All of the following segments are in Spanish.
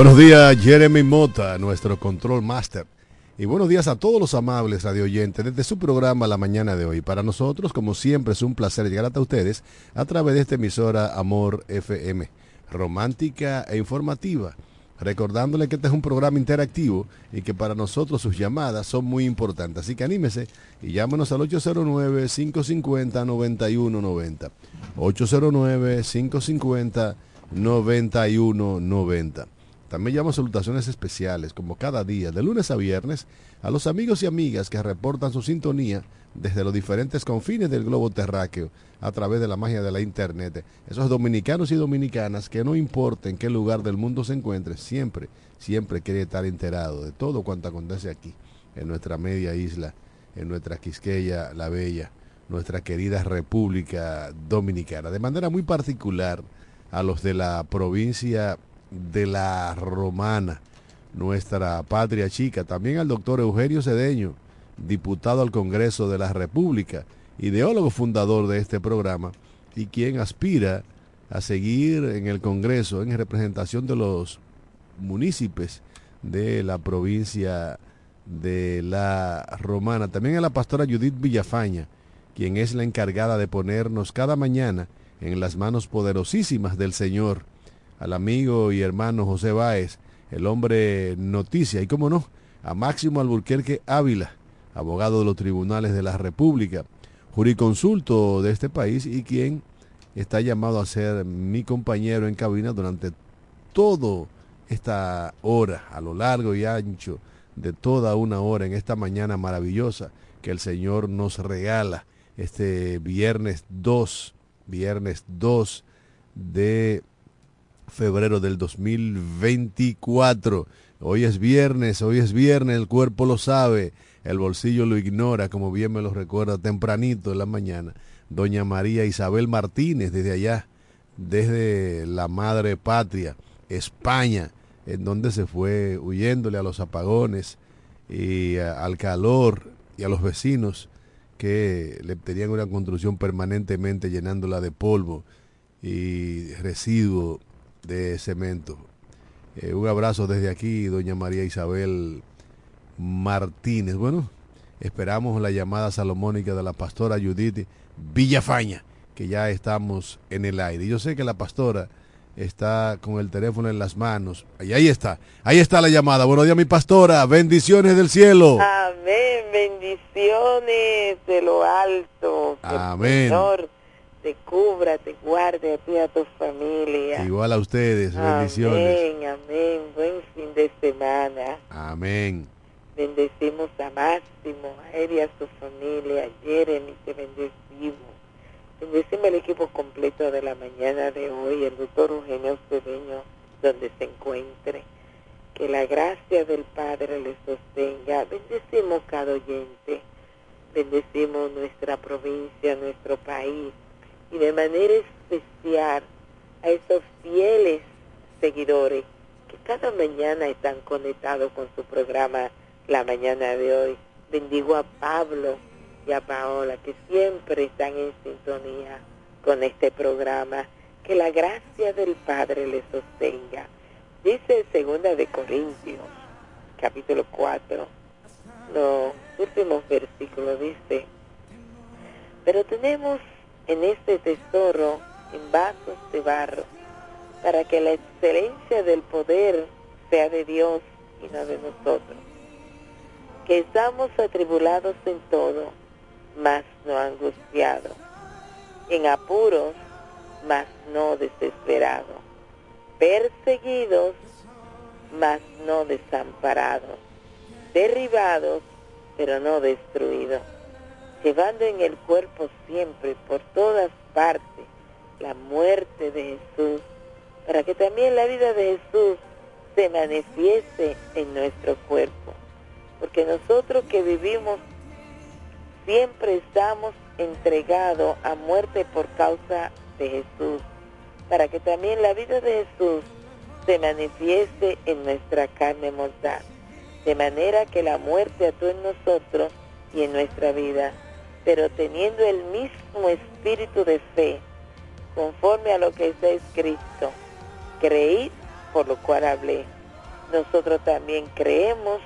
Buenos días, Jeremy Mota, nuestro control master. Y buenos días a todos los amables radio oyentes desde su programa La Mañana de hoy. Para nosotros, como siempre, es un placer llegar hasta ustedes a través de esta emisora Amor FM, romántica e informativa. Recordándole que este es un programa interactivo y que para nosotros sus llamadas son muy importantes. Así que anímese y llámenos al 809-550-9190. 809-550-9190. También llamo salutaciones especiales, como cada día, de lunes a viernes, a los amigos y amigas que reportan su sintonía desde los diferentes confines del globo terráqueo a través de la magia de la Internet. Esos dominicanos y dominicanas que no importa en qué lugar del mundo se encuentre, siempre, siempre quiere estar enterado de todo cuanto acontece aquí, en nuestra media isla, en nuestra Quisqueya, la Bella, nuestra querida República Dominicana. De manera muy particular a los de la provincia de la Romana, nuestra patria chica. También al doctor Eugenio Cedeño, diputado al Congreso de la República, ideólogo fundador de este programa y quien aspira a seguir en el Congreso en representación de los municipios de la provincia de la Romana. También a la pastora Judith Villafaña, quien es la encargada de ponernos cada mañana en las manos poderosísimas del Señor al amigo y hermano José Báez, el hombre noticia, y cómo no, a Máximo Alburquerque Ávila, abogado de los tribunales de la República, juriconsulto de este país y quien está llamado a ser mi compañero en cabina durante todo esta hora, a lo largo y ancho de toda una hora en esta mañana maravillosa que el Señor nos regala este viernes 2, viernes 2 de febrero del 2024. Hoy es viernes, hoy es viernes, el cuerpo lo sabe, el bolsillo lo ignora, como bien me lo recuerda tempranito en la mañana. Doña María Isabel Martínez, desde allá, desde la madre patria, España, en donde se fue huyéndole a los apagones y al calor y a los vecinos que le tenían una construcción permanentemente llenándola de polvo y residuo de cemento. Eh, un abrazo desde aquí, doña María Isabel Martínez. Bueno, esperamos la llamada salomónica de la pastora Judith Villafaña, que ya estamos en el aire. Yo sé que la pastora está con el teléfono en las manos. Y ahí está, ahí está la llamada. Buenos días, mi pastora. Bendiciones del cielo. Amén, bendiciones de lo alto. Amén. Señor te cubra, te guarde a ti y a tu familia. Igual a ustedes, bendiciones. Amén, amén. Buen fin de semana. Amén. Bendecimos a Máximo, a él y a su familia. A Jeremy, te bendecimos. Bendecimos el equipo completo de la mañana de hoy, el doctor Eugenio Cedeño, donde se encuentre. Que la gracia del Padre le sostenga. Bendecimos cada oyente. Bendecimos nuestra provincia, nuestro país y de manera especial a esos fieles seguidores que cada mañana están conectados con su programa la mañana de hoy. Bendigo a Pablo y a Paola que siempre están en sintonía con este programa. Que la gracia del Padre les sostenga. Dice segunda de Corintios, capítulo 4, los últimos versículos dice, pero tenemos en este tesoro en vasos de barro, para que la excelencia del poder sea de Dios y no de nosotros. Que estamos atribulados en todo, mas no angustiados, en apuros, mas no desesperados, perseguidos, mas no desamparados, derribados, pero no destruidos llevando en el cuerpo siempre, por todas partes, la muerte de Jesús, para que también la vida de Jesús se manifieste en nuestro cuerpo. Porque nosotros que vivimos siempre estamos entregados a muerte por causa de Jesús, para que también la vida de Jesús se manifieste en nuestra carne mortal, de manera que la muerte actúe en nosotros y en nuestra vida pero teniendo el mismo espíritu de fe, conforme a lo que está escrito. Creí, por lo cual hablé. Nosotros también creemos,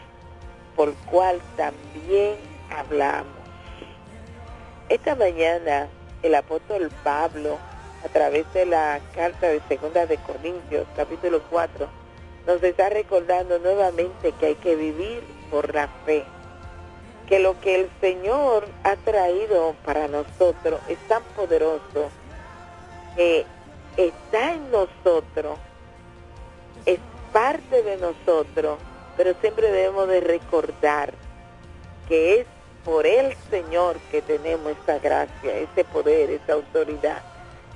por cual también hablamos. Esta mañana el apóstol Pablo, a través de la carta de Segunda de Corintios, capítulo 4, nos está recordando nuevamente que hay que vivir por la fe que lo que el Señor ha traído para nosotros es tan poderoso que está en nosotros, es parte de nosotros, pero siempre debemos de recordar que es por el Señor que tenemos esa gracia, ese poder, esa autoridad,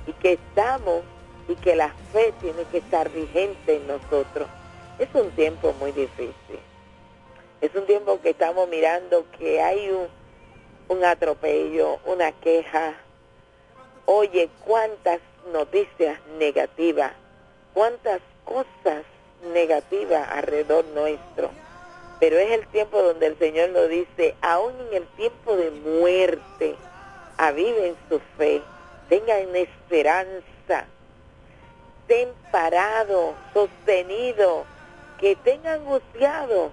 y que estamos y que la fe tiene que estar vigente en nosotros. Es un tiempo muy difícil es un tiempo que estamos mirando que hay un, atropello, una queja. Oye, cuántas noticias negativas, cuántas cosas negativas alrededor nuestro. Pero es el tiempo donde el Señor nos dice, aún en el tiempo de muerte, aviven su fe, tengan esperanza, estén parados, sostenidos, que tengan angustiado,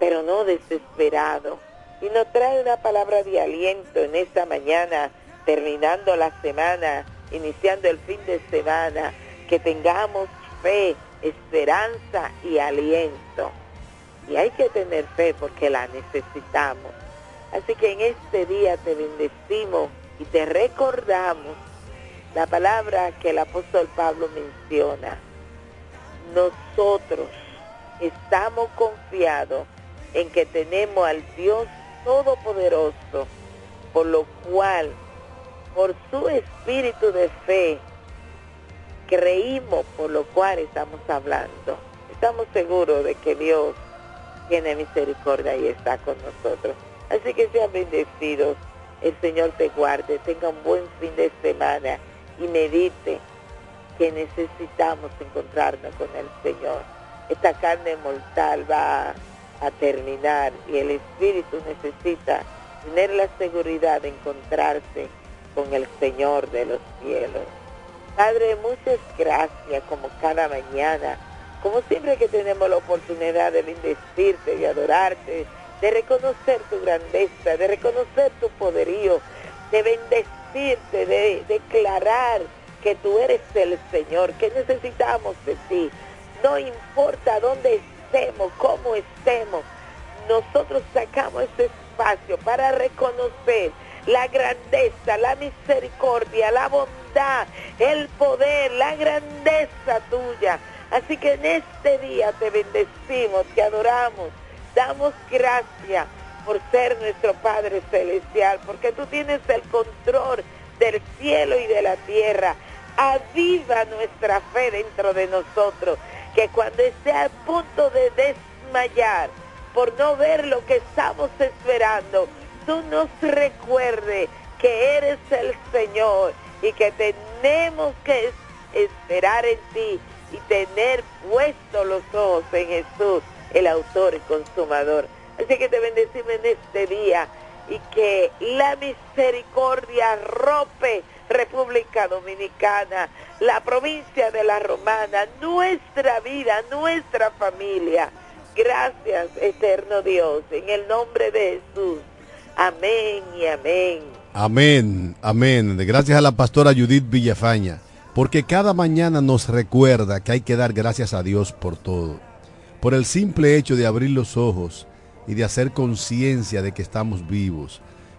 pero no desesperado. Y nos trae una palabra de aliento en esta mañana, terminando la semana, iniciando el fin de semana, que tengamos fe, esperanza y aliento. Y hay que tener fe porque la necesitamos. Así que en este día te bendecimos y te recordamos la palabra que el apóstol Pablo menciona. Nosotros estamos confiados en que tenemos al Dios Todopoderoso, por lo cual, por su espíritu de fe, creímos por lo cual estamos hablando. Estamos seguros de que Dios tiene misericordia y está con nosotros. Así que sean bendecidos, el Señor te guarde, tenga un buen fin de semana y medite que necesitamos encontrarnos con el Señor. Esta carne mortal va a terminar y el espíritu necesita tener la seguridad de encontrarse con el Señor de los cielos. Padre, muchas gracias como cada mañana, como siempre que tenemos la oportunidad de bendecirte, de adorarte, de reconocer tu grandeza, de reconocer tu poderío, de bendecirte, de declarar que tú eres el Señor, que necesitamos de ti. No importa dónde estemos, cómo estemos, nosotros sacamos ese espacio para reconocer la grandeza, la misericordia, la bondad, el poder, la grandeza tuya. Así que en este día te bendecimos, te adoramos, damos gracias por ser nuestro Padre Celestial, porque tú tienes el control del cielo y de la tierra. Aviva nuestra fe dentro de nosotros, que cuando esté a punto de desmayar por no ver lo que estamos esperando, tú nos recuerde que eres el Señor y que tenemos que esperar en ti y tener puestos los ojos en Jesús, el autor y consumador. Así que te bendecimos en este día y que la misericordia rompe República Dominicana, la provincia de la Romana, nuestra vida, nuestra familia. Gracias, eterno Dios, en el nombre de Jesús. Amén y amén. Amén, amén. Gracias a la pastora Judith Villafaña, porque cada mañana nos recuerda que hay que dar gracias a Dios por todo. Por el simple hecho de abrir los ojos y de hacer conciencia de que estamos vivos.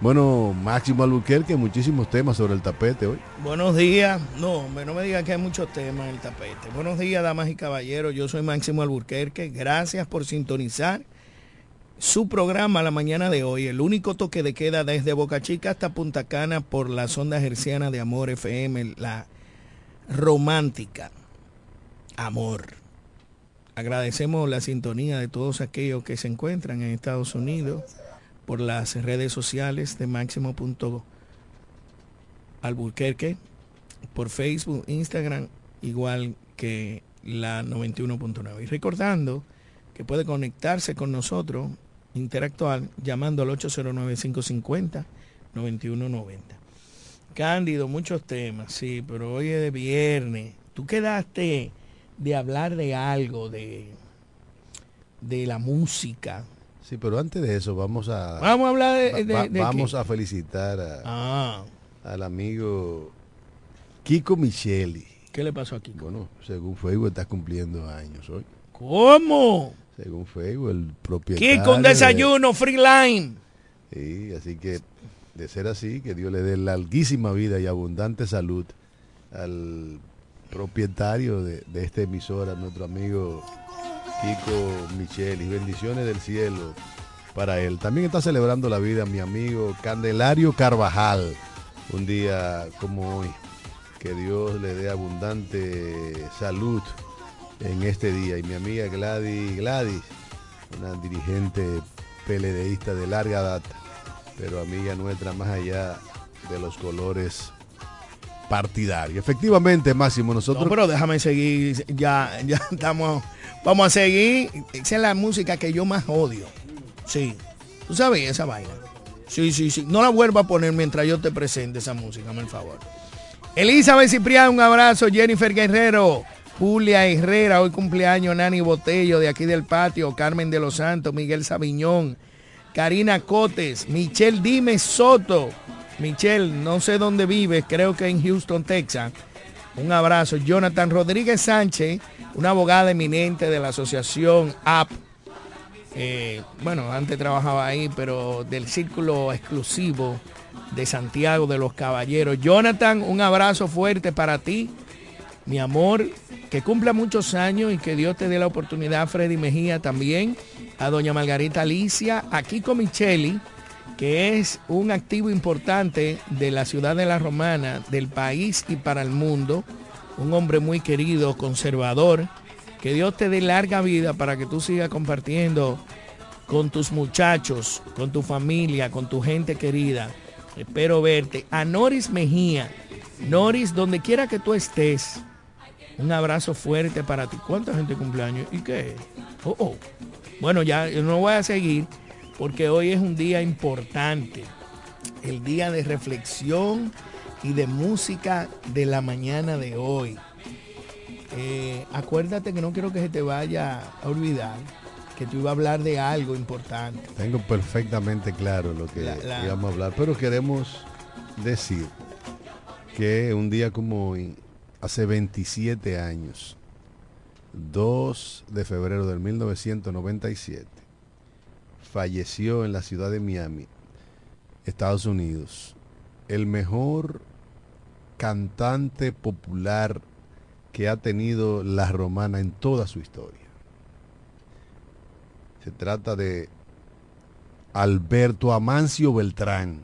Bueno, Máximo Albuquerque, muchísimos temas sobre el tapete hoy. Buenos días. No, no me digan que hay muchos temas en el tapete. Buenos días, damas y caballeros. Yo soy Máximo Albuquerque. Gracias por sintonizar su programa la mañana de hoy. El único toque de queda desde Boca Chica hasta Punta Cana por la sonda herciana de Amor FM, la romántica. Amor. Agradecemos la sintonía de todos aquellos que se encuentran en Estados Unidos por las redes sociales de Máximo Alburquerque, por Facebook, Instagram, igual que la 91.9. Y recordando que puede conectarse con nosotros, interactuar, llamando al 809-550-9190. Cándido, muchos temas, sí, pero hoy es de viernes. Tú quedaste de hablar de algo, de, de la música. Sí, pero antes de eso vamos a... Vamos a hablar de... vamos a felicitar ah. al amigo Kiko Micheli. ¿Qué le pasó a Kiko? Bueno, según Facebook está cumpliendo años hoy. ¿Cómo? Según Facebook, el propietario... Kiko, un desayuno, free line. Sí, así que de ser así, que Dios le dé larguísima vida y abundante salud al propietario de, esta emisora, nuestro amigo Kiko Michel, y bendiciones del cielo para él. También está celebrando la vida mi amigo Candelario Carvajal, un día como hoy. Que Dios le dé abundante salud en este día. Y mi amiga Gladys, Gladys, una dirigente peledeísta de larga data, pero amiga nuestra más allá de los colores partidario. Efectivamente, Máximo, nosotros... pero déjame seguir, ya, ya estamos... Vamos a seguir. Esa es la música que yo más odio. Sí. ¿Tú sabes esa vaina? Sí, sí, sí. No la vuelva a poner mientras yo te presente esa música, el favor. Elizabeth Ciprián, un abrazo. Jennifer Guerrero. Julia Herrera, hoy cumpleaños. Nani Botello, de aquí del patio. Carmen de los Santos. Miguel Sabiñón. Karina Cotes. Michelle Dime Soto. Michelle, no sé dónde vives, creo que en Houston, Texas. Un abrazo. Jonathan Rodríguez Sánchez, una abogada eminente de la asociación AP. Eh, bueno, antes trabajaba ahí, pero del círculo exclusivo de Santiago de los Caballeros. Jonathan, un abrazo fuerte para ti, mi amor, que cumpla muchos años y que Dios te dé la oportunidad, Freddy Mejía también, a doña Margarita Alicia, aquí con Micheli que es un activo importante de la ciudad de la Romana, del país y para el mundo. Un hombre muy querido, conservador. Que Dios te dé larga vida para que tú sigas compartiendo con tus muchachos, con tu familia, con tu gente querida. Espero verte. A Noris Mejía, Noris, donde quiera que tú estés, un abrazo fuerte para ti. ¿Cuánta gente cumpleaños? ¿Y qué? Oh, oh. Bueno, ya no voy a seguir porque hoy es un día importante. El día de reflexión y de música de la mañana de hoy. Eh, acuérdate que no quiero que se te vaya a olvidar que tú ibas a hablar de algo importante. Tengo perfectamente claro lo que íbamos a hablar, pero queremos decir que un día como hoy, hace 27 años, 2 de febrero del 1997, falleció en la ciudad de Miami, Estados Unidos, el mejor cantante popular que ha tenido la romana en toda su historia. Se trata de Alberto Amancio Beltrán,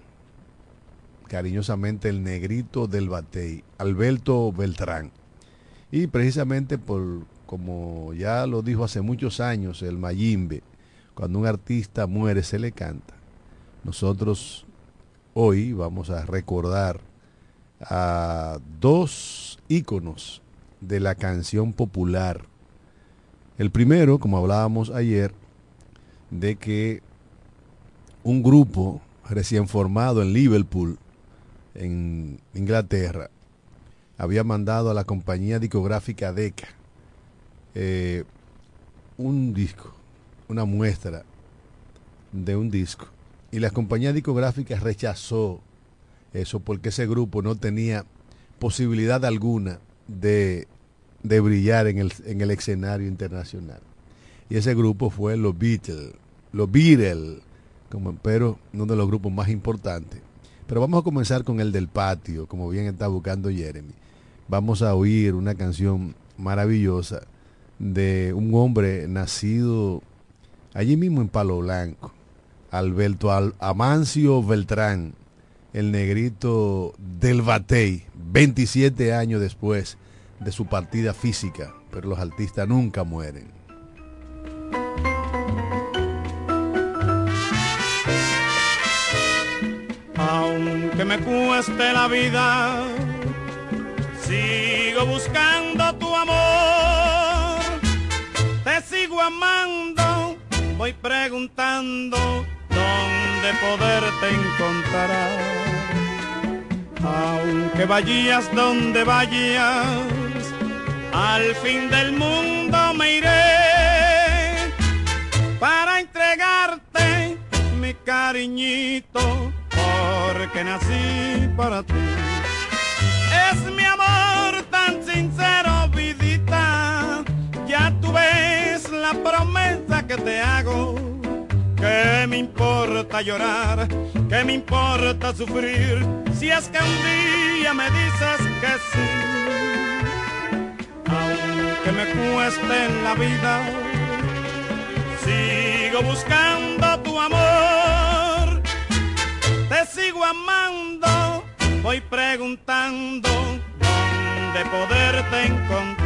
cariñosamente el negrito del Batey, Alberto Beltrán. Y precisamente por, como ya lo dijo hace muchos años el Mayimbe, cuando un artista muere se le canta. Nosotros hoy vamos a recordar a dos íconos de la canción popular. El primero, como hablábamos ayer, de que un grupo recién formado en Liverpool, en Inglaterra, había mandado a la compañía discográfica Decca eh, un disco, una muestra de un disco. Y la compañía discográfica rechazó eso porque ese grupo no tenía posibilidad alguna de, de brillar en el, en el escenario internacional. Y ese grupo fue los Beatles, los Beatles, como, pero uno de los grupos más importantes. Pero vamos a comenzar con el del patio, como bien está buscando Jeremy. Vamos a oír una canción maravillosa de un hombre nacido allí mismo en Palo Blanco, Alberto Amancio Beltrán, el negrito del Batey, 27 años después de su partida física, pero los artistas nunca mueren. Aunque me cueste la vida, sigo buscando tu amor, te sigo amando, voy preguntando dónde poderte encontrar. Aunque vayas donde vayas, al fin del mundo me iré para entregarte mi cariñito, porque nací para ti. Es mi amor tan sincero, vidita, ya tú ves la promesa que te hago. ¿Qué me importa llorar? ¿Qué me importa sufrir? Si es que un día me dices que sí que me cueste en la vida. Sigo buscando tu amor, te sigo amando, voy preguntando dónde poderte encontrar.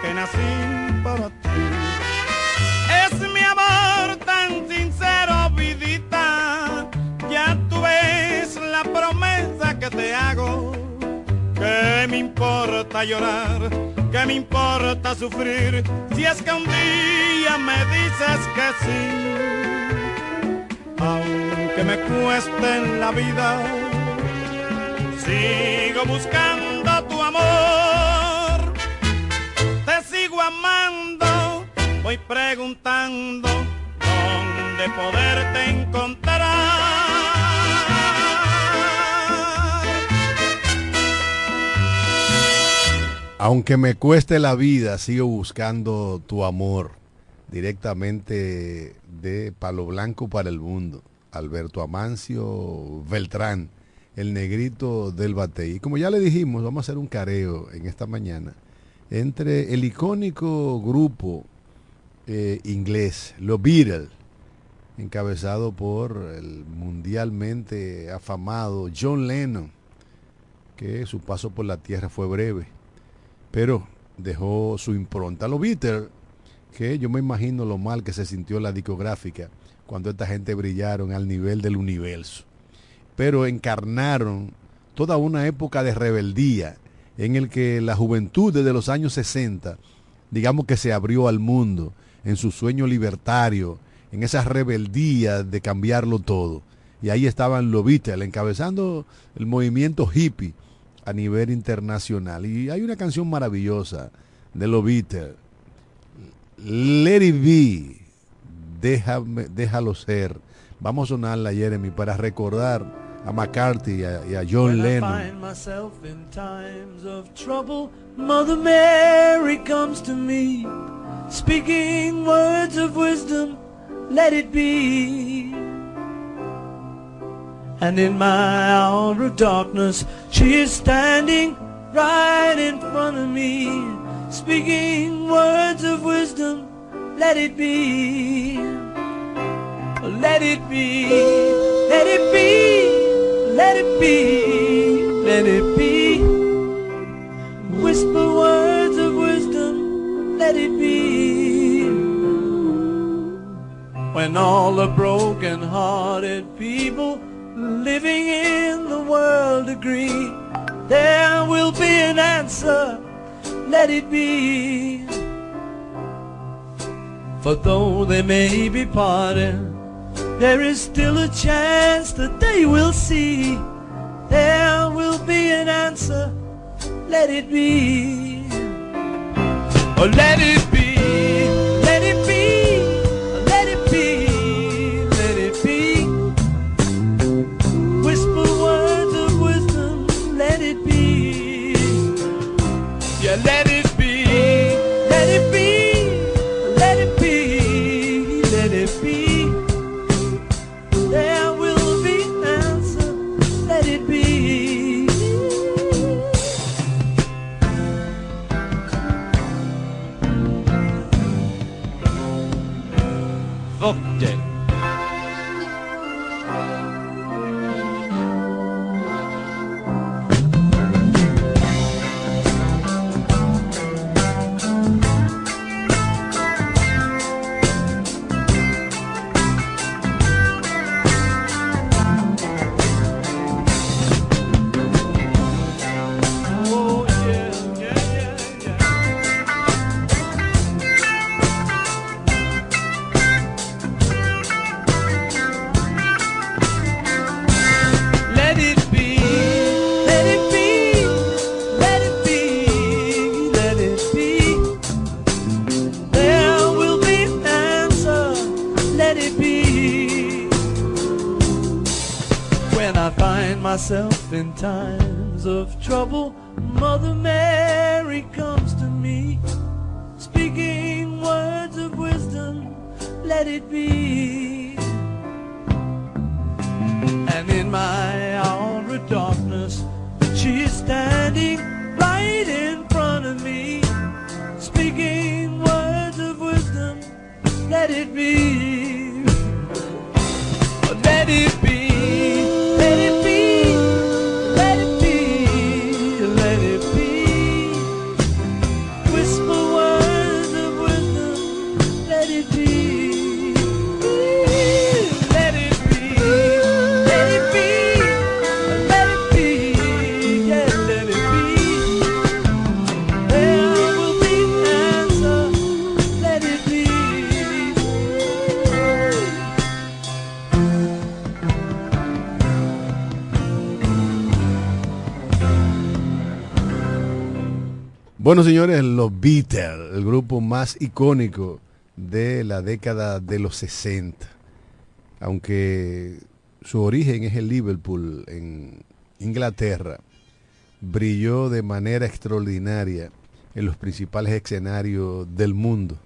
que nací para ti. Es mi amor tan sincero, vidita, ya tú ves la promesa que te hago. Que me importa llorar? que me importa sufrir? Si es que un día me dices que sí, aunque me cueste en la vida, sigo buscando tu amor sigo amando, voy preguntando dónde poderte encontrar. Aunque me cueste la vida, sigo buscando tu amor directamente de Palo Blanco para el mundo. Alberto Amancio Beltrán, el negrito del Batey. Y como ya le dijimos, vamos a hacer un careo en esta mañana entre el icónico grupo eh, inglés, los Beatles, encabezado por el mundialmente afamado John Lennon, que su paso por la tierra fue breve, pero dejó su impronta. Los Beatles, que yo me imagino lo mal que se sintió la discográfica cuando esta gente brillaron al nivel del universo, pero encarnaron toda una época de rebeldía en el que la juventud desde los años 60, digamos que se abrió al mundo en su sueño libertario, en esa rebeldía de cambiarlo todo. Y ahí estaban los Beatles encabezando el movimiento hippie a nivel internacional. Y hay una canción maravillosa de los Beatles, Let It Be, déjame, déjalo ser. Vamos a sonarla, Jeremy, para recordar a McCarthy y a, y a John When Lennon. I find myself in times of trouble, Mother Mary comes to me, speaking words of wisdom, let it be. And in my hour of darkness, she is standing right in front of me, speaking words of wisdom, let it be. Let it be, let it be, let it be, let it be. Whisper words of wisdom, let it be. When all the broken hearted people living in the world agree, there will be an answer, let it be. For though they may be parted, there is still a chance that they will see. There will be an answer, let it be. Oh, let it be, Bueno, señores, los Beatles, el grupo más icónico de la década de los 60. Aunque su origen es el Liverpool, en Inglaterra, brilló de manera extraordinaria en los principales escenarios del mundo,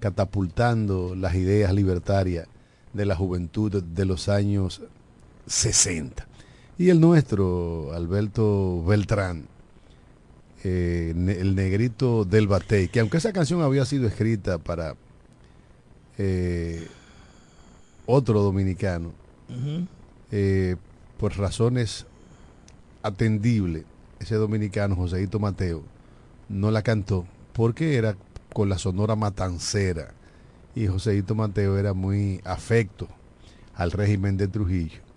catapultando las ideas libertarias de la juventud de los años 60. Y el nuestro, Alberto Beltrán, eh, el negrito del Batey, que aunque esa canción había sido escrita para eh, otro dominicano, eh, por razones atendibles, ese dominicano, Joséito Mateo, no la cantó porque era con la sonora matancera y Joséito Mateo era muy afecto al régimen de Trujillo.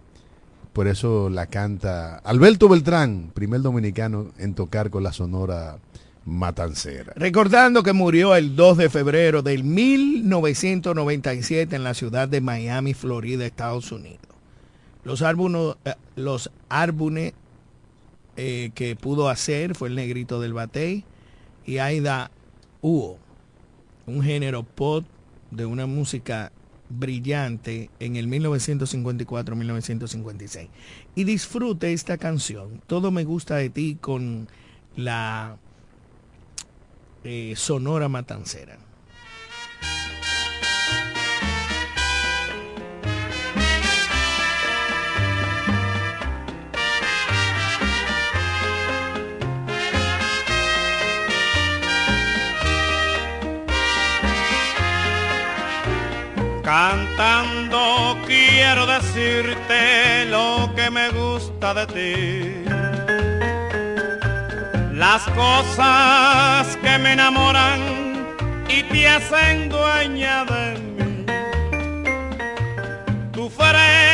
Por eso la canta Alberto Beltrán, primer dominicano en tocar con la sonora matancera. Recordando que murió el 2 de febrero del 1997 en la ciudad de Miami, Florida, Estados Unidos. Los álbumes, eh, los álbumes eh, que pudo hacer fue el negrito del batey y Aida Huo, un género pop de una música brillante en el 1954-1956. Y disfrute esta canción, Todo me gusta de ti con la eh, Sonora Matancera. Cantando quiero decirte lo que me gusta de ti. Las cosas que me enamoran y te hacen dueña de mí. Tu frente,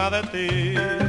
gusta de ti.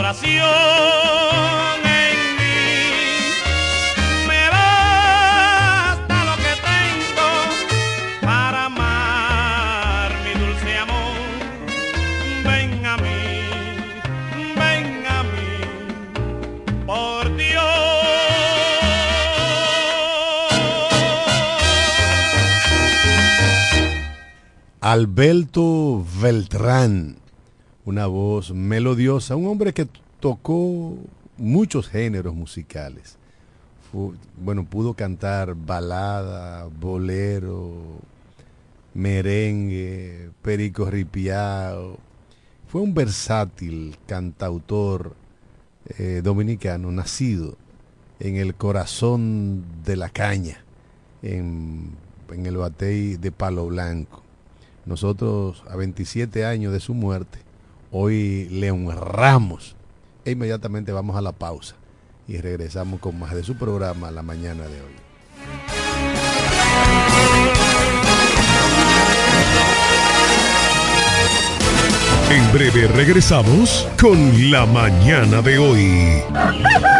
Adoración en mí. Me basta lo que tengo para amar mi dulce amor. Ven a mí, ven a mí por Dios. Alberto Beltrán, una voz melodiosa, un hombre que tocó muchos géneros musicales. Bueno, pudo cantar balada, bolero, merengue, perico ripiao. Fue un versátil cantautor eh, dominicano, nacido en el corazón de la caña, en, en el batey de Palo Blanco. Nosotros, a 27 años de su muerte, hoy le honramos. E inmediatamente vamos a la pausa y regresamos con más de su programa la mañana de hoy. En breve regresamos con la mañana de hoy.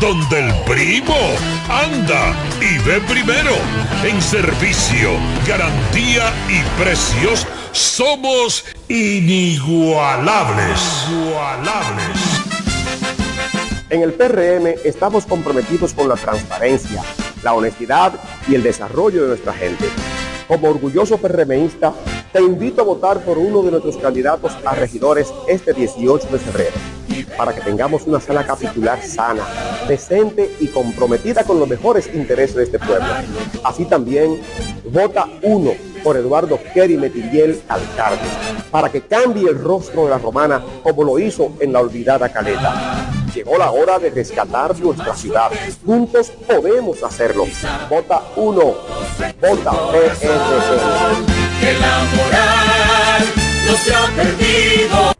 donde el primo anda y ve primero. En servicio, garantía y precios somos inigualables. En el PRM estamos comprometidos con la transparencia, la honestidad y el desarrollo de nuestra gente. Como orgulloso PRMista, te invito a votar por uno de nuestros candidatos a regidores este 18 de febrero para que tengamos una sala capitular sana, decente y comprometida con los mejores intereses de este pueblo. Así también, vota uno por Eduardo Kerry Metiriel, alcalde, para que cambie el rostro de la romana como lo hizo en la olvidada Caleta. Llegó la hora de rescatar nuestra ciudad. Juntos podemos hacerlo. Vota uno. Vota PRM. Que la moral no se ha perdido.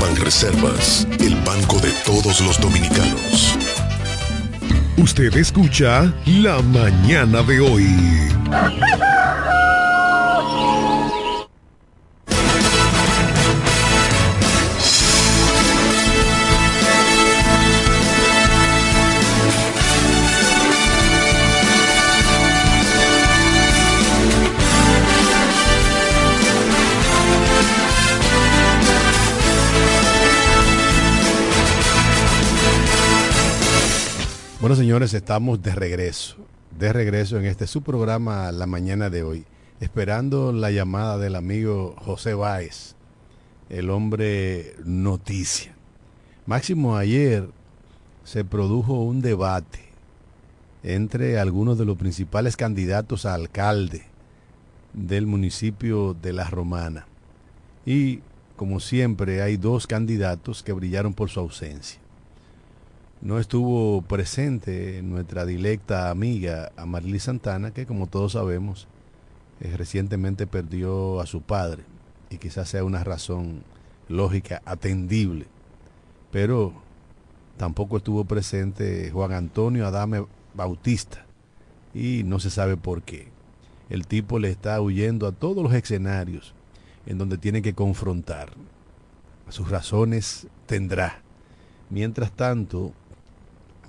Banreservas, el banco de todos los dominicanos. Usted escucha La Mañana de hoy. Señores, estamos de regreso, de regreso en este su programa la mañana de hoy, esperando la llamada del amigo José Báez, el hombre noticia. Máximo, ayer se produjo un debate entre algunos de los principales candidatos a alcalde del municipio de La Romana. Y, como siempre, hay dos candidatos que brillaron por su ausencia no estuvo presente nuestra dilecta amiga Amarily Santana, que como todos sabemos, eh, recientemente perdió a su padre y quizás sea una razón lógica, atendible. Pero tampoco estuvo presente Juan Antonio Adame Bautista y no se sabe por qué. El tipo le está huyendo a todos los escenarios en donde tiene que confrontar. Sus razones tendrá. Mientras tanto,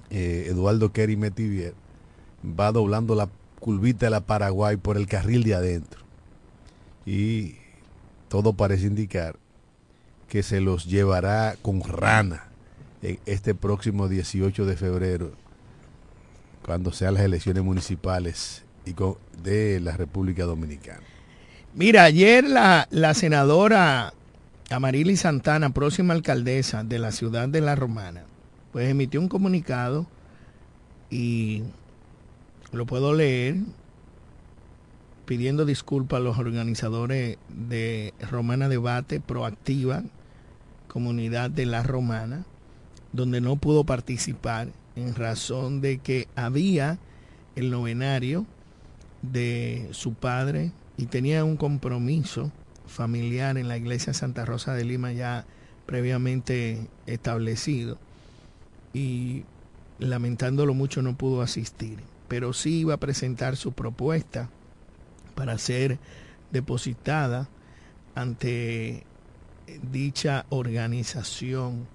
eh, Eduardo Kerry Metivier va doblando la curvita de la Paraguay por el carril de adentro. Y todo parece indicar que se los llevará con rana este próximo 18 de febrero, cuando sean las elecciones municipales y de la República Dominicana. Mira, ayer la, la senadora Amarili Santana, próxima alcaldesa de la ciudad de La Romana, pues emitió un comunicado y lo puedo leer pidiendo disculpas a los organizadores de Romana Debate Proactiva, comunidad de la Romana, donde no pudo participar en razón de que había el novenario de su padre y tenía un compromiso familiar en la iglesia Santa Rosa de Lima ya previamente establecido y lamentándolo mucho no pudo asistir, pero sí iba a presentar su propuesta para ser depositada ante dicha organización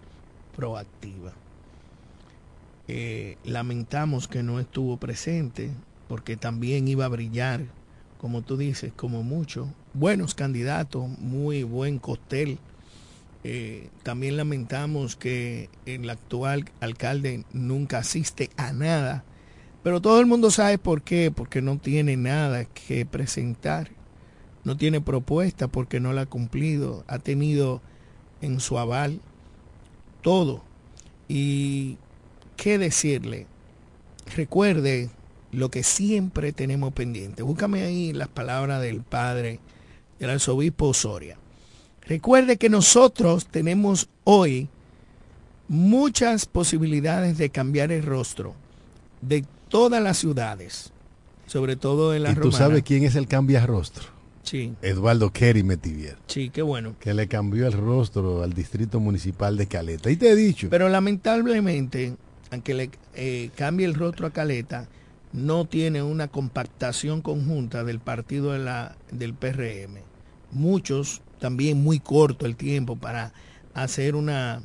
proactiva. Eh, lamentamos que no estuvo presente porque también iba a brillar, como tú dices, como muchos buenos candidatos, muy buen cóctel. Eh, también lamentamos que el actual alcalde nunca asiste a nada, pero todo el mundo sabe por qué, porque no tiene nada que presentar, no tiene propuesta porque no la ha cumplido, ha tenido en su aval todo. Y qué decirle, recuerde lo que siempre tenemos pendiente. Búscame ahí las palabras del padre, del arzobispo Osoria. Recuerde que nosotros tenemos hoy muchas posibilidades de cambiar el rostro de todas las ciudades, sobre todo en la ¿Y tú sabes quién es el cambia rostro? Sí. Eduardo Kerry Metivier. Sí, qué bueno. Que le cambió el rostro al distrito municipal de Caleta. Y te he dicho. Pero lamentablemente, aunque le eh, cambie el rostro a Caleta, no tiene una compactación conjunta del partido de la, del PRM. Muchos, también muy corto el tiempo para hacer una,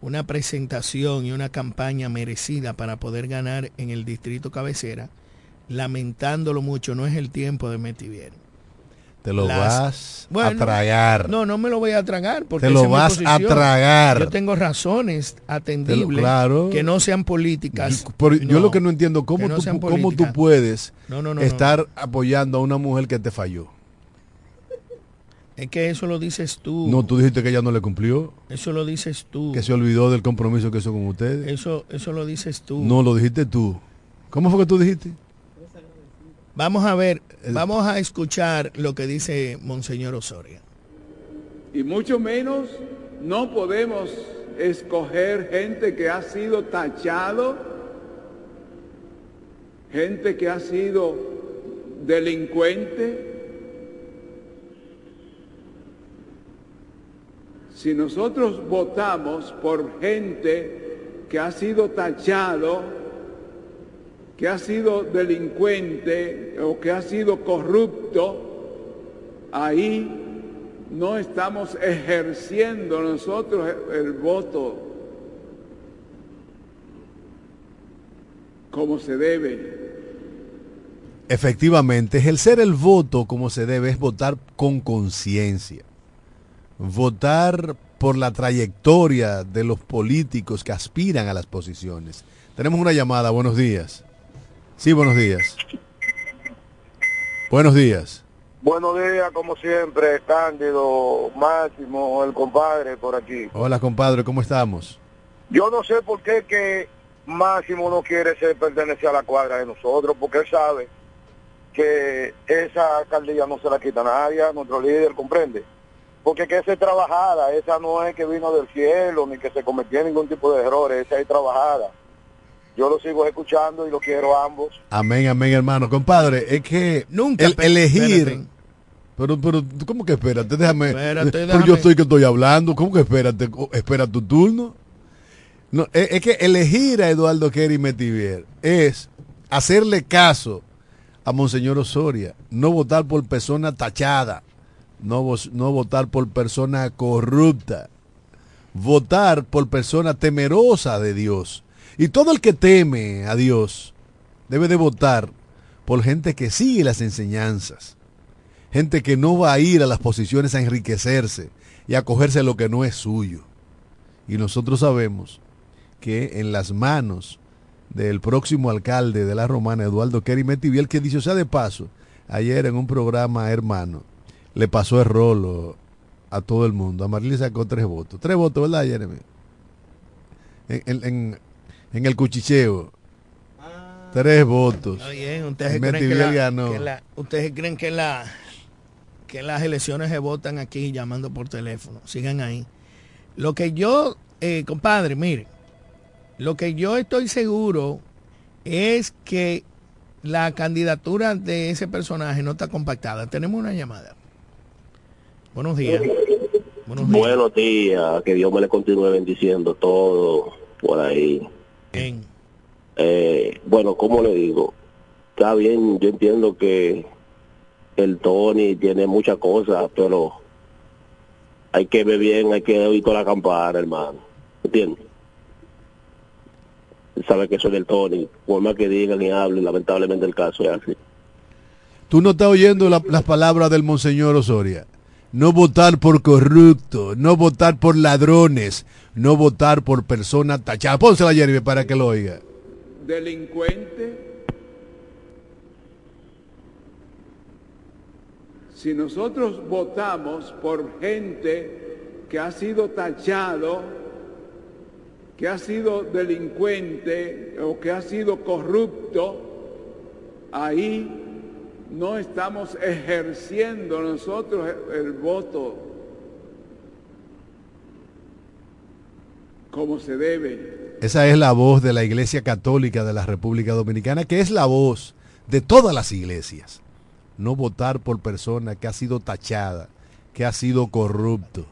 una presentación y una campaña merecida para poder ganar en el distrito cabecera, lamentándolo mucho, no es el tiempo de Metivier. Te lo vas a tragar. No, no me lo voy a tragar porque te lo vas a tragar. Yo tengo razones atendibles que no sean políticas. Yo, yo lo que no entiendo cómo tú, cómo tú puedes estar apoyando a una mujer que te falló. Es que eso lo dices tú. No, tú dijiste que ella no le cumplió. Eso lo dices tú. Que se olvidó del compromiso que hizo con ustedes. Eso, eso lo dices tú. No, lo dijiste tú. ¿Cómo fue que tú dijiste? Vamos a ver, vamos a escuchar lo que dice Monseñor Osoria. Y mucho menos no podemos escoger gente que ha sido tachado, gente que ha sido delincuente. Si nosotros votamos por gente que ha sido tachado, que ha sido delincuente o que ha sido corrupto, ahí no estamos ejerciendo nosotros el voto como se debe. Efectivamente, ejercer el voto como se debe es votar con conciencia. Votar por la trayectoria de los políticos que aspiran a las posiciones. Tenemos una llamada, buenos días. Sí, buenos días. Buenos días. Buenos días, como siempre, Cándido, Máximo, el compadre por aquí. Hola, compadre, ¿cómo estamos? Yo no sé por qué que Máximo no quiere ser pertenecer a la cuadra de nosotros, porque él sabe que esa alcaldía no se la quita nadie, nuestro líder, comprende. Porque que esa es trabajada, esa no es que vino del cielo, ni que se cometió ningún tipo de errores, esa es trabajada yo lo sigo escuchando y lo quiero ambos. Amén, amén, hermano. Compadre, es que nunca el, elegir. Pero, pero, ¿cómo que espérate? Déjame. Espérate, Pero yo estoy que estoy hablando. ¿Cómo que espérate? Espera tu turno. No, es, que elegir a Eduardo Kerry Metivier es hacerle caso a Monseñor Osoria, no votar por persona tachada, no, no votar por persona corrupta, votar por persona temerosa de Dios y todo el que teme a Dios debe de votar por gente que sigue las enseñanzas. Gente que no va a ir a las posiciones a enriquecerse y a cogerse lo que no es suyo. Y nosotros sabemos que en las manos del próximo alcalde de la Romana, Eduardo Kerry Metiviel, que dicho sea de paso, ayer en un programa hermano, le pasó el rolo a todo el mundo. A Marlene sacó tres votos. Tres votos, ¿verdad, Jeremy? en, en el cuchicheo. Tres votos. ustedes creen que, la, ustedes creen que la que las elecciones se votan aquí llamando por teléfono. Sigan ahí. Lo que yo, eh, compadre, mire, lo que yo estoy seguro es que la candidatura de ese personaje no está compactada. Tenemos una llamada. Buenos días. Buenos días. que Dios me le continúe bendiciendo todo por ahí. Eh, bueno, como le digo? Está bien, yo entiendo que el Tony tiene muchas cosas, pero hay que ver bien, hay que oír toda la campana, hermano. ¿Entiendes? Sabe que soy el Tony, por más que digan y hablen, lamentablemente el caso es así. Tú no estás oyendo las palabras del Monseñor Osoria. No votar por corrupto, no votar por ladrones, no votar por personas tachadas. Pónsela, Jeremy, para que lo oiga. Delincuente. Si nosotros votamos por gente que ha sido tachado, que ha sido delincuente o que ha sido corrupto, ahí no estamos ejerciendo nosotros el, voto como se debe. Esa es la voz de la Iglesia Católica de la República Dominicana, que es la voz de todas las iglesias. No votar por persona que ha sido tachada, que ha sido corrupto.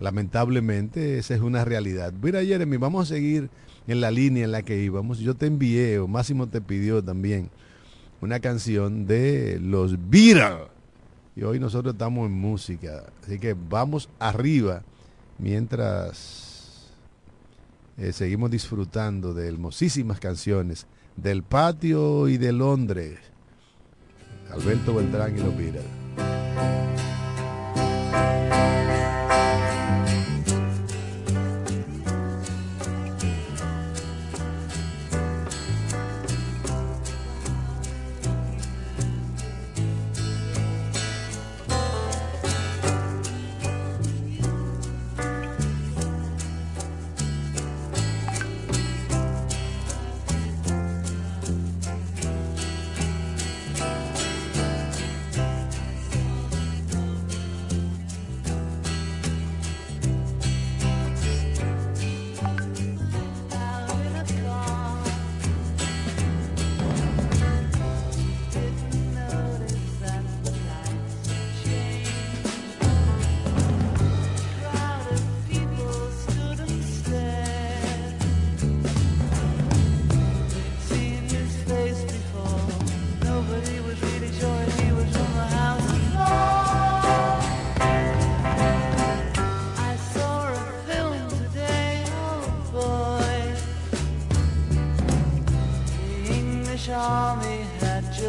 Lamentablemente esa es una realidad. Mira Jeremy, vamos a seguir en la línea en la que íbamos. Yo te envié, o Máximo te pidió también, una canción de los Beatles. Y hoy nosotros estamos en música. Así que vamos arriba mientras eh, seguimos disfrutando de hermosísimas canciones del patio y de Londres. Alberto Beltrán y los Beatles.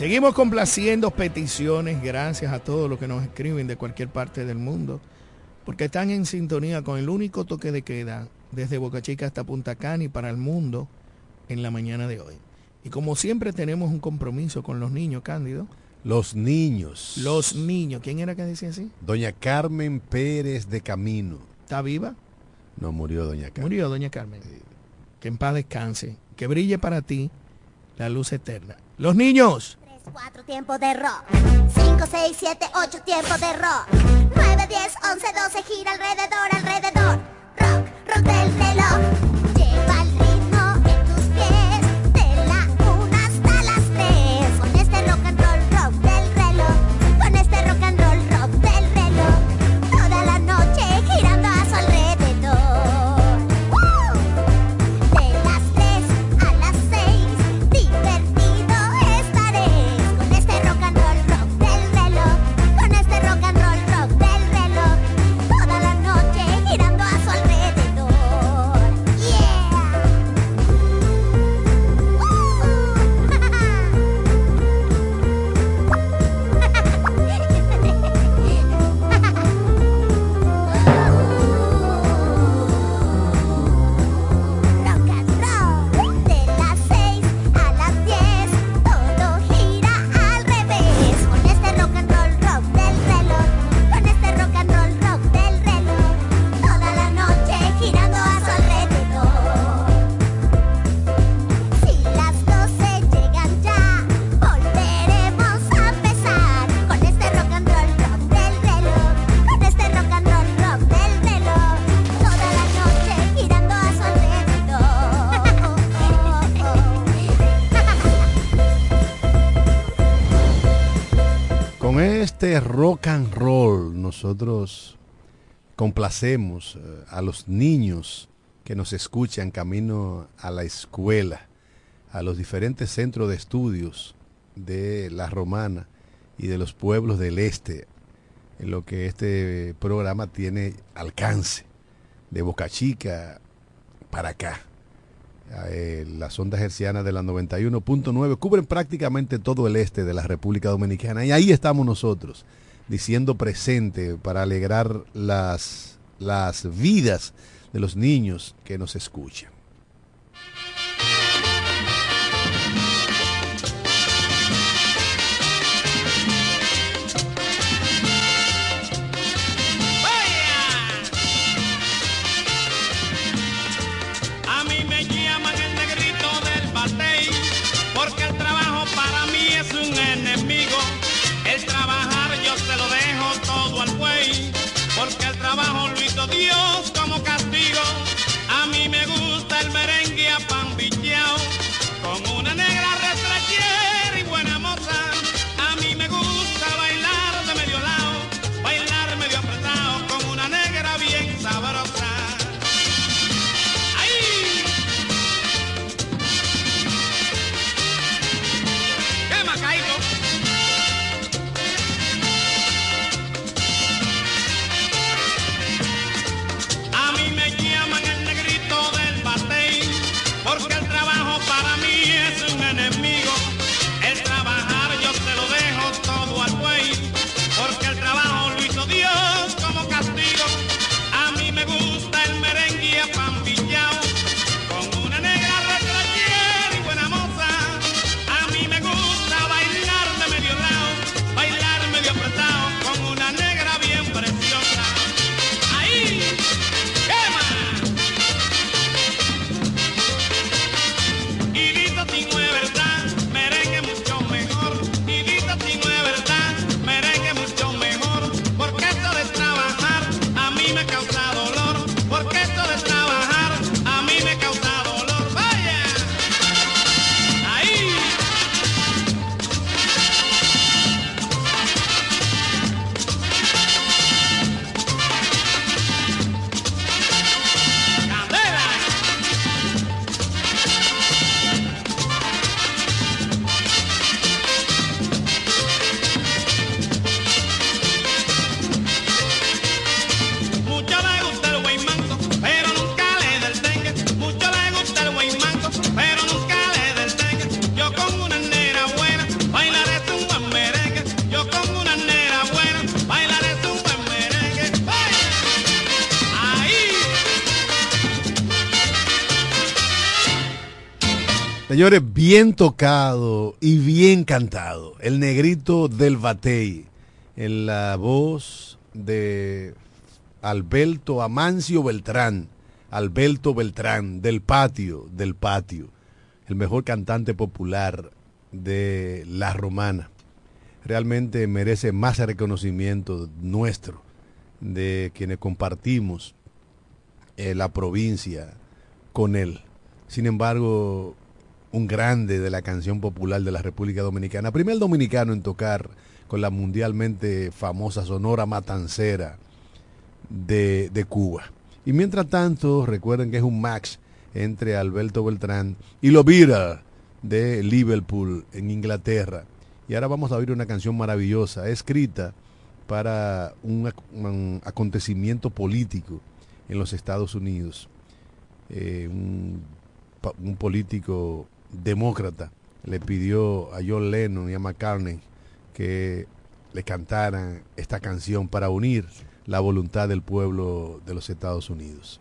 Seguimos complaciendo peticiones, gracias a todos los que nos escriben de cualquier parte del mundo, porque están en sintonía con el único toque de queda desde Boca Chica hasta Punta Cana y para el mundo en la mañana de hoy. Y como siempre tenemos un compromiso con los niños, Cándido. Los niños. Los niños. ¿Quién era que decía así? Doña Carmen Pérez de Camino. ¿Está viva? No, murió Doña Carmen. Murió Doña Carmen. Que en paz descanse. Que brille para ti la luz eterna. Los niños. 4 tiempos de rock. 5, 6, 7, 8 tiempos de rock. 9, 10, 11, 12, gira alrededor, alrededor. Rock, rock del reloj. Nosotros complacemos eh, a los niños que nos escuchan camino a la escuela, a los diferentes centros de estudios de la romana y de los pueblos del este, en lo que este programa tiene alcance, de Boca Chica para acá. Eh, las ondas hercianas de la 91.9 cubren prácticamente todo el este de la República Dominicana y ahí estamos nosotros, diciendo presente para alegrar las, las vidas de los niños que nos escuchan. Bien tocado y bien cantado. El negrito del Batey. En la voz de Alberto Amancio Beltrán. Alberto Beltrán, del patio, del patio. El mejor cantante popular de La Romana. Realmente merece más reconocimiento nuestro, de quienes compartimos eh, la provincia con él. Sin embargo, un grande de la canción popular de la República Dominicana. Primer dominicano en tocar con la mundialmente famosa Sonora Matancera de, de Cuba. Y mientras tanto, recuerden que es un match entre Alberto Beltrán y Lovira de Liverpool en Inglaterra. Y ahora vamos a oír una canción maravillosa, escrita para un, ac- un acontecimiento político en los Estados Unidos. Eh, un político demócrata le pidió a John Lennon y a McCartney que le cantaran esta canción para unir la voluntad del pueblo de los Estados Unidos.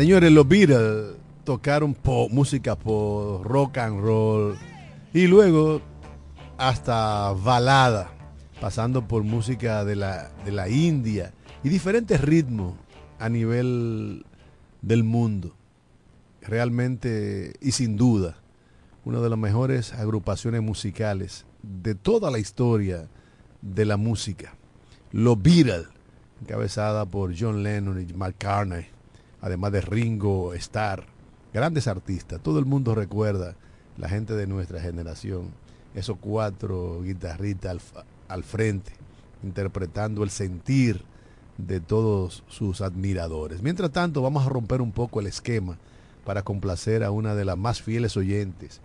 Señores, los Beatles tocaron pop, música pop, rock and roll y luego hasta balada, pasando por música de la, de la India y diferentes ritmos a nivel del mundo. Realmente y sin duda, una de las mejores agrupaciones musicales de toda la historia de la música. Los Beatles, encabezada por John Lennon y McCartney, además de Ringo Starr, grandes artistas. Todo el mundo recuerda, la gente de nuestra generación, esos cuatro guitarristas al, al frente, interpretando el sentir de todos sus admiradores. Mientras tanto, vamos a romper un poco el esquema para complacer a una de las más fieles oyentes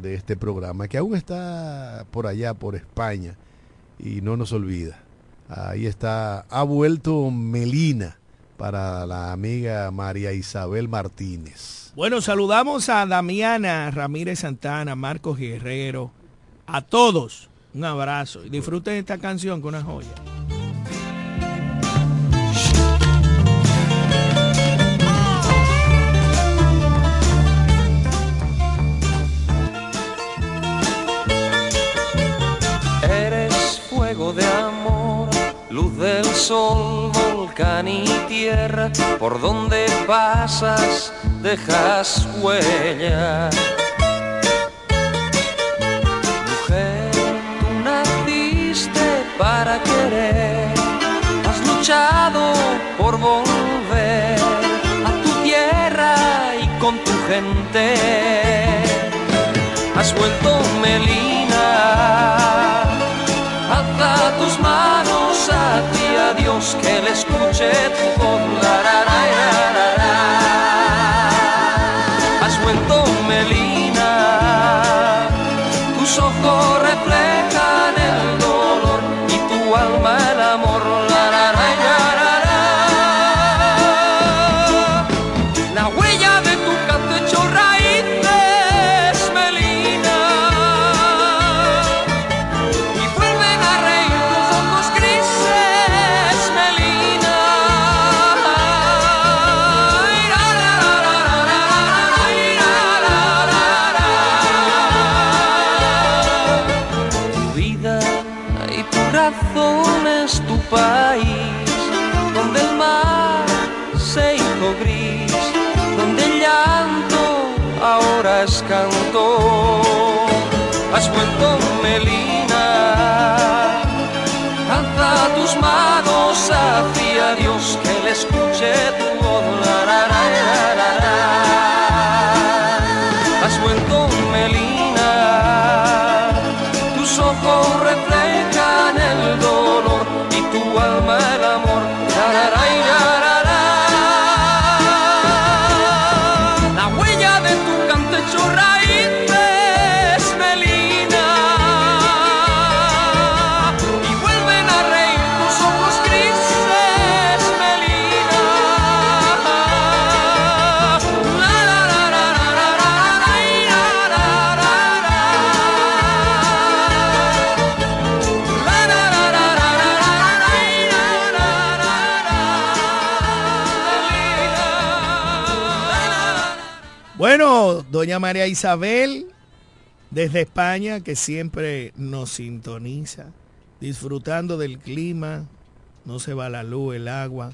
de este programa, que aún está por allá, por España, y no nos olvida. Ahí está, ha vuelto Melina para la amiga María Isabel Martínez. Bueno, saludamos a Damiana Ramírez Santana, Marcos Guerrero, a todos. Un abrazo y disfruten esta canción con una joya. Por donde pasas dejas huella. Mujer, tú naciste para querer, has luchado por volver a tu tierra y con tu gente. Has vuelto Melina, alza tus manos hacia Dios que le escuche tu voz. La, la, la, doña María Isabel, desde España, que siempre nos sintoniza, disfrutando del clima, no se va la luz, el agua,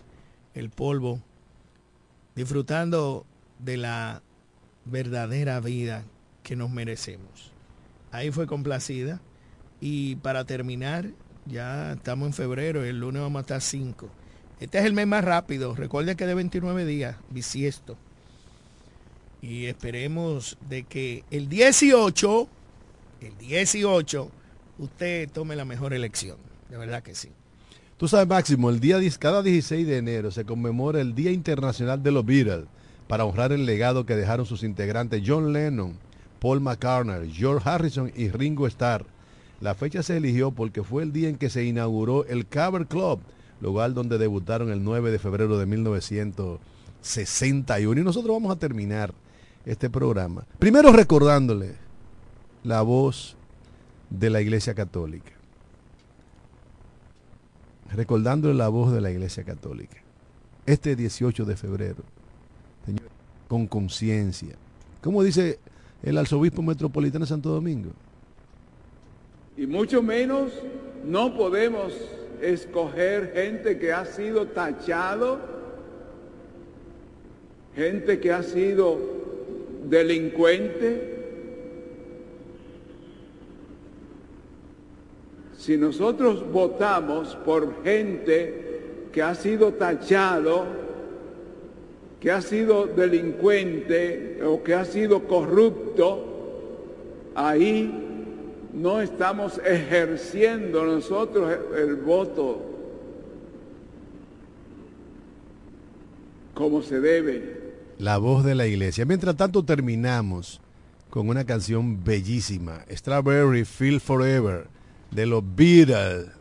el polvo, disfrutando de la verdadera vida que nos merecemos. Ahí fue complacida. Y para terminar, ya estamos en febrero, el lunes vamos a estar 5. Este es el mes más rápido, recuerden que de 29 días, bisiesto. Y esperemos de que el 18, el 18, usted tome la mejor elección. De verdad que sí. Tú sabes, Máximo, el día 10 cada 16 de enero se conmemora el Día Internacional de los Beatles para honrar el legado que dejaron sus integrantes John Lennon, Paul McCartney, George Harrison y Ringo Starr. La fecha se eligió porque fue el día en que se inauguró el Cover Club, lugar donde debutaron el 9 de febrero de 1961. Y nosotros vamos a terminar este programa. Primero recordándole la voz de la Iglesia Católica. Recordándole la voz de la Iglesia Católica. Este 18 de febrero, señor. con conciencia. ¿Cómo dice el arzobispo metropolitano de Santo Domingo? Y mucho menos no podemos escoger gente que ha sido tachado, gente que ha sido delincuente. Si nosotros votamos por gente que ha sido tachado, que ha sido delincuente o que ha sido corrupto, ahí no estamos ejerciendo nosotros el voto como se debe. La voz de la iglesia. Mientras tanto terminamos con una canción bellísima, Strawberry Feel Forever, de los Beatles.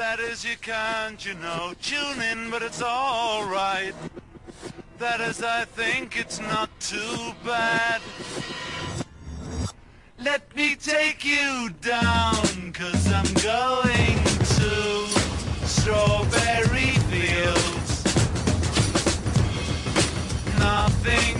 That is, you can't, you know, tune in, but it's alright. That is, I think it's not too bad. Let me take you down, cause I'm going to strawberry fields. Nothing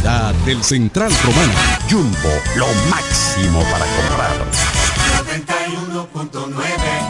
Del Central Romano. Jumbo, lo máximo para comprar. 91.9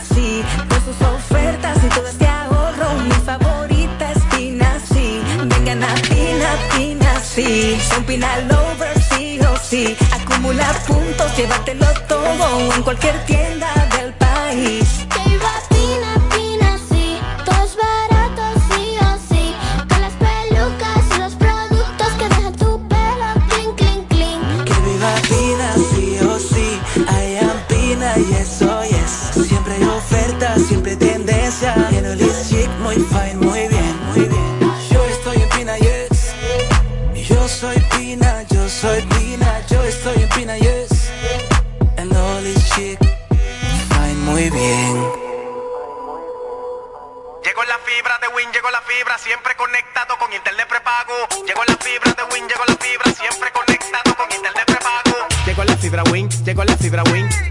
todo este ahorro. Mi favorita es Pina, sí. Vengan a Pina, Pina, sí. Son Pina Lovers, sí o sí. Acumula puntos, llévatelo todo en cualquier tienda del país. Soy Pina. Yo estoy en Pina, yes. And all is chic, fine, muy bien. Llegó la fibra de Win, llegó la fibra, siempre conectado con internet prepago. Llegó la fibra de Win, llegó la fibra, siempre conectado con internet prepago. Llegó la fibra Win, llegó la fibra Win.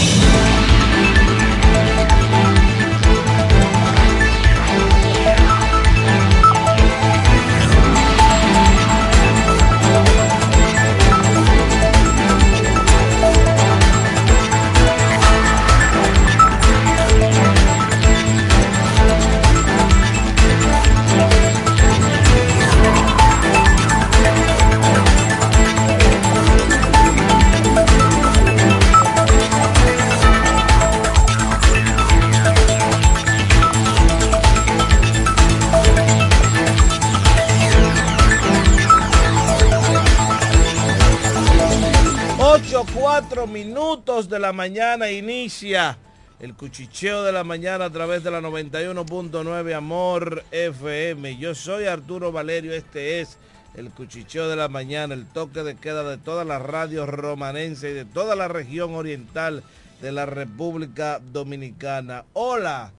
Cuatro minutos de la mañana inicia el cuchicheo de la mañana a través de la 91.9 Amor FM. Yo soy Arturo Valerio, este es el cuchicheo de la mañana, el toque de queda de todas las radios romanenses y de toda la región oriental de la República Dominicana. Hola,